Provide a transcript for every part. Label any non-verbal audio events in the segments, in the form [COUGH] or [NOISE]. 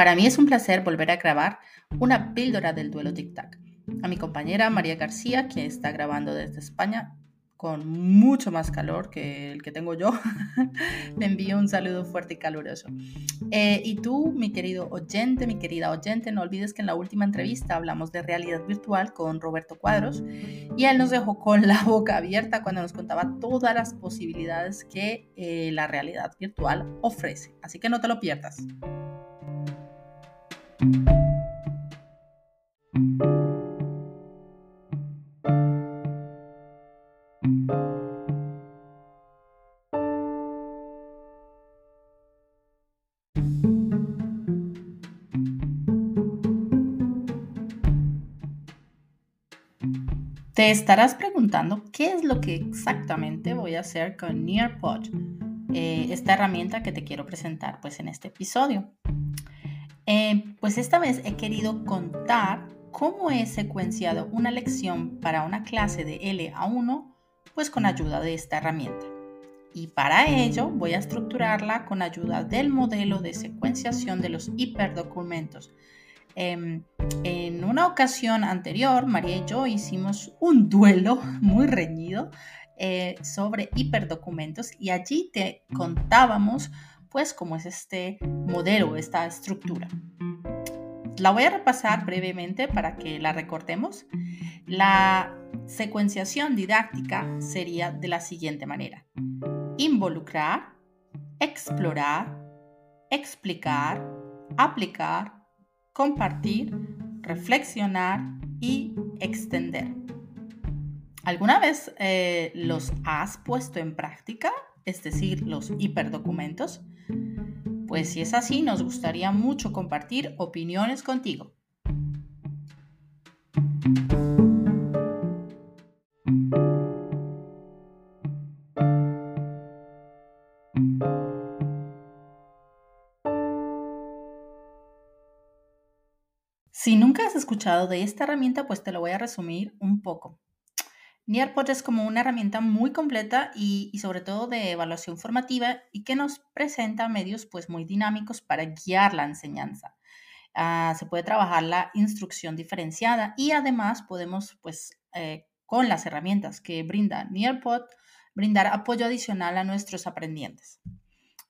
Para mí es un placer volver a grabar una píldora del duelo tic-tac. A mi compañera María García, que está grabando desde España con mucho más calor que el que tengo yo, [LAUGHS] le envío un saludo fuerte y caluroso. Eh, y tú, mi querido oyente, mi querida oyente, no olvides que en la última entrevista hablamos de realidad virtual con Roberto Cuadros y él nos dejó con la boca abierta cuando nos contaba todas las posibilidades que eh, la realidad virtual ofrece. Así que no te lo pierdas. Te estarás preguntando qué es lo que exactamente voy a hacer con Nearpod, eh, esta herramienta que te quiero presentar pues en este episodio. Eh, pues esta vez he querido contar cómo he secuenciado una lección para una clase de L a 1 pues con ayuda de esta herramienta. Y para ello voy a estructurarla con ayuda del modelo de secuenciación de los hiperdocumentos Em, en una ocasión anterior, María y yo hicimos un duelo [LAUGHS] muy reñido eh, sobre hiperdocumentos y allí te contábamos pues cómo es este modelo, esta estructura. La voy a repasar brevemente para que la recordemos. La secuenciación didáctica sería de la siguiente manera. Involucrar, explorar, explicar, aplicar, compartir, reflexionar y extender. ¿Alguna vez eh, los has puesto en práctica? Es decir, los hiperdocumentos. Pues si es así, nos gustaría mucho compartir opiniones contigo. Si nunca has escuchado de esta herramienta, pues te lo voy a resumir un poco. Nearpod es como una herramienta muy completa y, sobre todo de evaluación formativa y que nos presenta medios pues muy dinámicos para guiar la enseñanza. Ah, se puede trabajar la instrucción diferenciada y además podemos pues eh, con las herramientas que brinda Nearpod brindar apoyo adicional a nuestros aprendientes.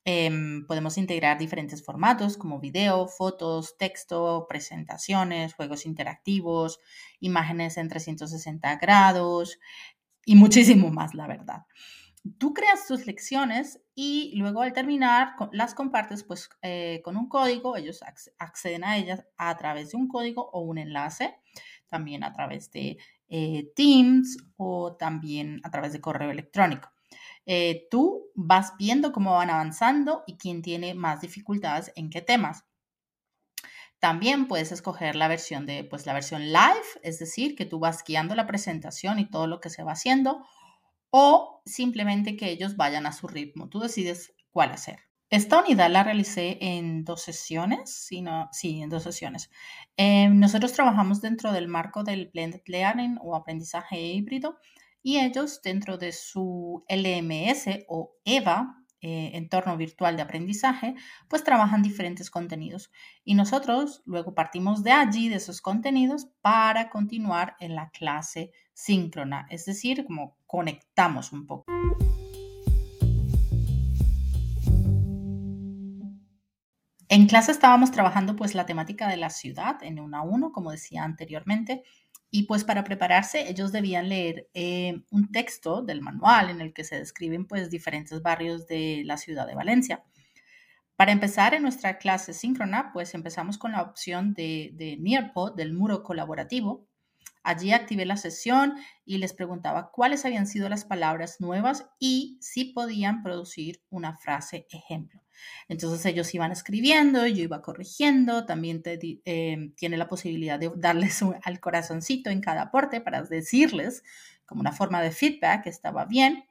Em, podemos integrar diferentes formatos como video, fotos, texto, presentaciones, juegos interactivos, imágenes en 360 grados y [LAUGHS] muchísimo más, la verdad. Tú creas tus lecciones y luego al terminar las compartes pues eh, con un código, ellos acceden a ellas a través de un código o un enlace, también a través de eh, Teams o también a través de correo electrónico. Eh, tú vas viendo cómo van avanzando y quién tiene más dificultades en qué temas. También puedes escoger la versión de, pues la versión live, es decir, que tú vas guiando la presentación y todo lo que se va haciendo, o simplemente que ellos vayan a su ritmo. Tú decides cuál hacer. Esta unidad la realicé en dos sesiones, sí, sí en dos sesiones. Em, nosotros trabajamos dentro del marco del Blended Learning o aprendizaje híbrido y ellos dentro de su LMS o EVA, eh, entorno virtual de aprendizaje, pues trabajan diferentes contenidos. Y nosotros luego partimos de allí, de esos contenidos, para continuar en la clase síncrona, es decir, como conectamos un poco. En clase estábamos trabajando pues la temática de la ciudad en una a uno, como decía anteriormente, y pues para prepararse ellos debían leer eh, un texto del manual en el que se describen pues diferentes barrios de la ciudad de Valencia. Para empezar en nuestra clase síncrona, pues empezamos con la opción de, de Nearpod, del muro colaborativo. Allí activé la sesión y les preguntaba cuáles habían sido las palabras nuevas y si podían producir una frase ejemplo. Entonces ellos iban escribiendo, yo iba corrigiendo, también eh, tiene la posibilidad de darles al corazoncito en cada aporte para decirles como una forma de feedback que estaba bien.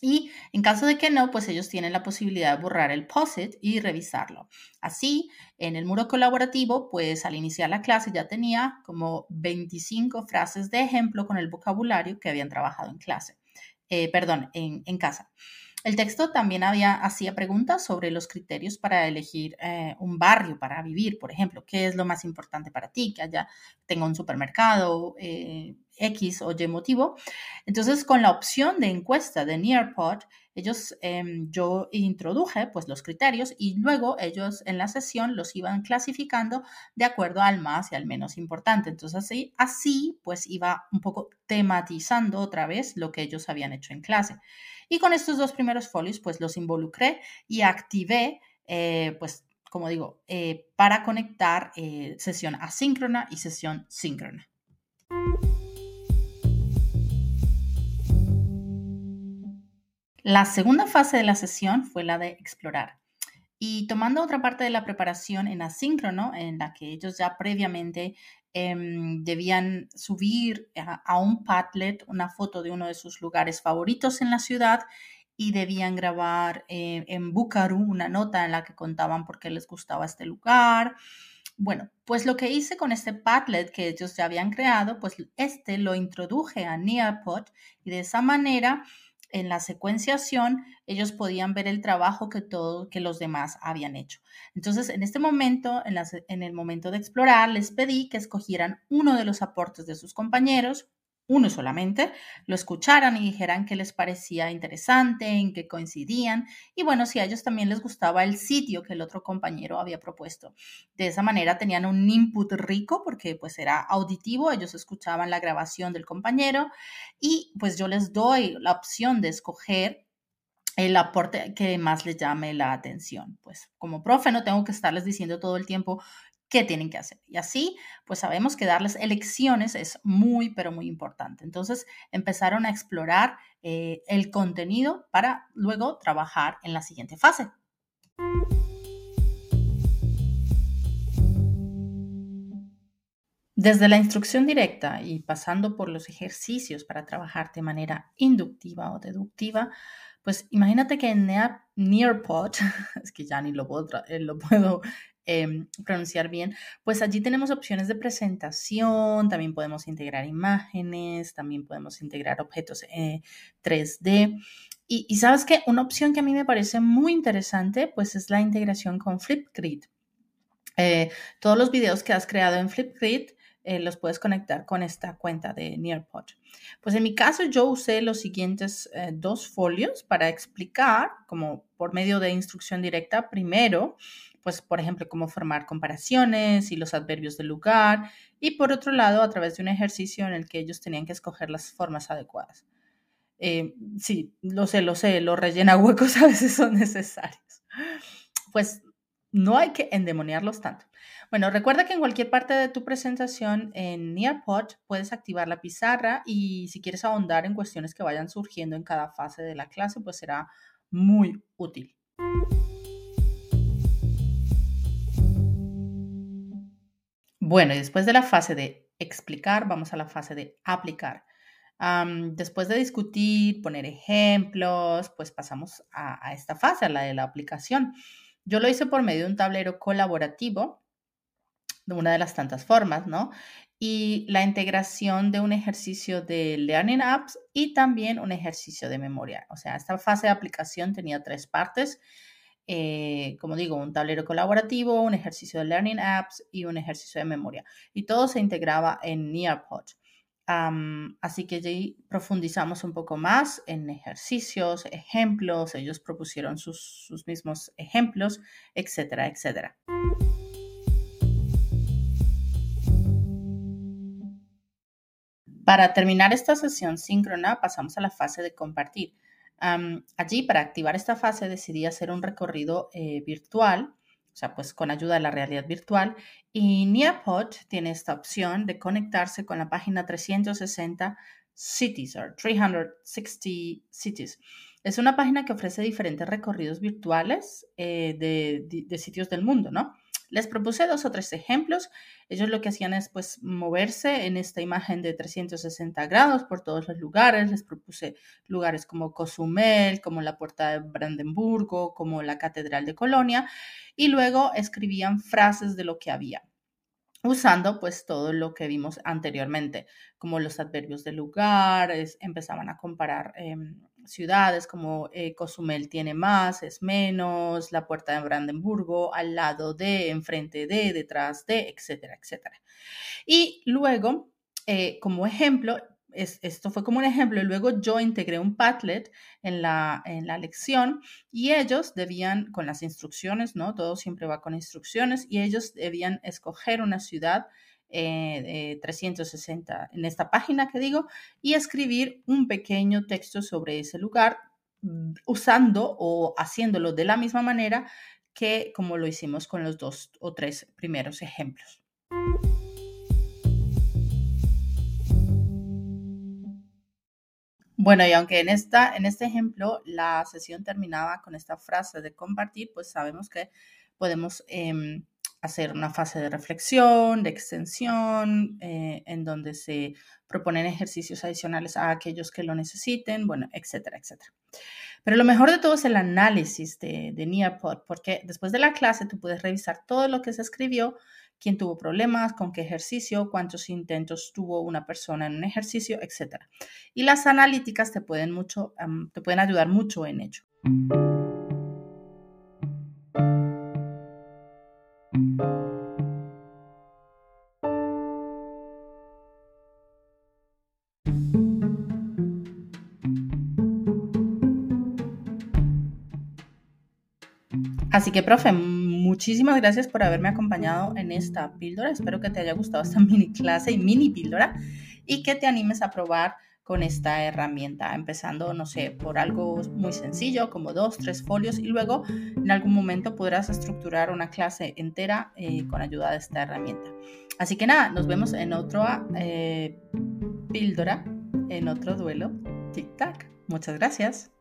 Y en caso de que no, pues ellos tienen la posibilidad de borrar el POSIT y revisarlo. Así, en el muro colaborativo, pues al iniciar la clase ya tenía como 25 frases de ejemplo con el vocabulario que habían trabajado en clase, eh, perdón, en casa. El texto también había, hacía preguntas sobre los criterios para elegir eh, un barrio para vivir, por ejemplo, qué es lo más importante para ti, que haya, tenga un supermercado eh, X o Y motivo. Entonces, con la opción de encuesta de Nearpod, ellos, em, yo introduje pues los criterios y luego ellos en la sesión los iban clasificando de acuerdo al más y al menos importante. Entonces, así, así pues iba un poco tematizando otra vez lo que ellos habían hecho en clase. Y con estos dos primeros folios, pues los involucré y activé, eh, pues como digo, eh, para conectar eh, sesión asíncrona y sesión síncrona. La segunda fase de la sesión fue la de explorar. Y tomando otra parte de la preparación en asíncrono, en la que ellos ya previamente Em, debían subir a, un Padlet una foto de uno de sus lugares favoritos en la ciudad y debían grabar eh, en Bucaru una nota en la que contaban por qué les gustaba este lugar. Bueno, pues lo que hice con este Padlet que ellos ya habían creado, pues este lo introduje a Nearpod y de esa manera en la secuenciación ellos podían ver el trabajo que, todo, que los demás habían hecho. Entonces, en este momento, en, en el momento de explorar, les pedí que escogieran uno de los aportes de sus compañeros uno solamente, lo escucharan y dijeran qué les parecía interesante, en qué coincidían y bueno, si a ellos también les gustaba el sitio que el otro compañero había propuesto. De esa manera tenían un input rico porque pues era auditivo, ellos escuchaban la grabación del compañero y pues yo les doy la opción de escoger el aporte que más les llame la atención. Pues como profe no tengo que estarles diciendo todo el tiempo qué tienen que hacer. Y así, pues sabemos que darles elecciones es muy, pero muy importante. Entonces empezaron a explorar eh, el contenido para luego trabajar en la siguiente fase. Desde la instrucción directa y pasando por los ejercicios para trabajar de manera inductiva o deductiva, pues imagínate que en Nearpod, [LAUGHS] es que ya ni lo puedo, eh, lo puedo Em, pronunciar bien, pues allí tenemos opciones de presentación, también podemos integrar imágenes, también podemos integrar objetos 3D. Eh, y, sabes que una opción que a mí me parece muy interesante, pues es la integración con Flipgrid. Eh, todos los videos que has creado en Flipgrid eh, los puedes conectar con esta cuenta de Nearpod. Pues en mi caso yo usé los siguientes dos folios para explicar, como por medio de instrucción directa, primero pues, por ejemplo, cómo formar comparaciones y los adverbios del lugar, y por otro lado, a través de un ejercicio en el que ellos tenían que escoger las formas adecuadas. Eh, sí, lo sé, lo sé, los rellena huecos [LAUGHS] a veces son necesarios. Pues no hay que endemoniarlos tanto. Bueno, recuerda que en cualquier parte de tu presentación en Nearpod puedes activar la pizarra y si quieres ahondar en cuestiones que vayan surgiendo en cada fase de la clase, pues será muy útil. Bueno, y después de la fase de explicar, vamos a la fase de aplicar. después de discutir, poner ejemplos, pues pasamos a, esta fase, a la de la aplicación. Yo lo hice por medio de un tablero colaborativo, de una de las tantas formas, ¿no? Y la integración de un ejercicio de Learning Apps y también un ejercicio de memoria. O sea, esta fase de aplicación tenía tres partes. Eh, como digo, un tablero colaborativo, un ejercicio de Learning Apps y un ejercicio de memoria. Y todo se integraba en Nearpod. así que allí profundizamos un poco más en ejercicios, ejemplos, ellos propusieron sus, sus mismos ejemplos, etcétera, etcétera. Para terminar esta sesión síncrona, pasamos a la fase de compartir allí, para activar esta fase, decidí hacer un recorrido eh, virtual, o sea, pues con ayuda de la realidad virtual. Y Nearpod tiene esta opción de conectarse con la página 360 Cities, o 360 Cities. Es una página que ofrece diferentes recorridos virtuales eh, de, sitios del mundo, ¿no? Les propuse dos o tres ejemplos. Ellos lo que hacían es pues moverse en esta imagen de 360 grados por todos los lugares. Les propuse lugares como Cozumel, como la Puerta de Brandenburgo, como la Catedral de Colonia y luego escribían frases de lo que había usando pues todo lo que vimos anteriormente, como los adverbios de lugar, empezaban a comparar em, ciudades como eh, Cozumel tiene más, es menos, la puerta de Brandenburgo, al lado de, enfrente de, detrás de, etcétera, etcétera. Y luego, eh, como ejemplo, esto fue como un ejemplo, luego yo integré un Padlet en la, en la lección y ellos debían, con las instrucciones, ¿no? Todo siempre va con instrucciones, y ellos debían escoger una ciudad eh, 360 en esta página que digo y escribir un pequeño texto sobre ese lugar mm, usando o haciéndolo de la misma manera que como lo hicimos con los dos o tres primeros ejemplos. Bueno, y aunque en, esta, en este ejemplo la sesión terminaba con esta frase de compartir, pues sabemos que podemos em, hacer una fase de reflexión, de extensión, eh, en donde se proponen ejercicios adicionales a aquellos que lo necesiten, bueno, etcétera, etcétera. Pero lo mejor de todo es el análisis de, de Nearpod, porque después de la clase tú puedes revisar todo lo que se escribió quién tuvo problemas, con qué ejercicio, cuántos intentos tuvo una persona en un ejercicio, etc. Y las analíticas te pueden, mucho, te pueden ayudar mucho en ello. Así que, profe, muchísimas gracias por haberme acompañado en esta píldora. Espero que te haya gustado esta [LAUGHS] mini clase y mini píldora y que te animes a probar con esta herramienta, empezando, no sé, por algo muy sencillo, como dos, tres folios, y luego en algún momento podrás estructurar una clase entera eh, con ayuda de esta herramienta. Así que nada, nos vemos en otra eh, píldora, en otro duelo. Tic-tac. Muchas gracias.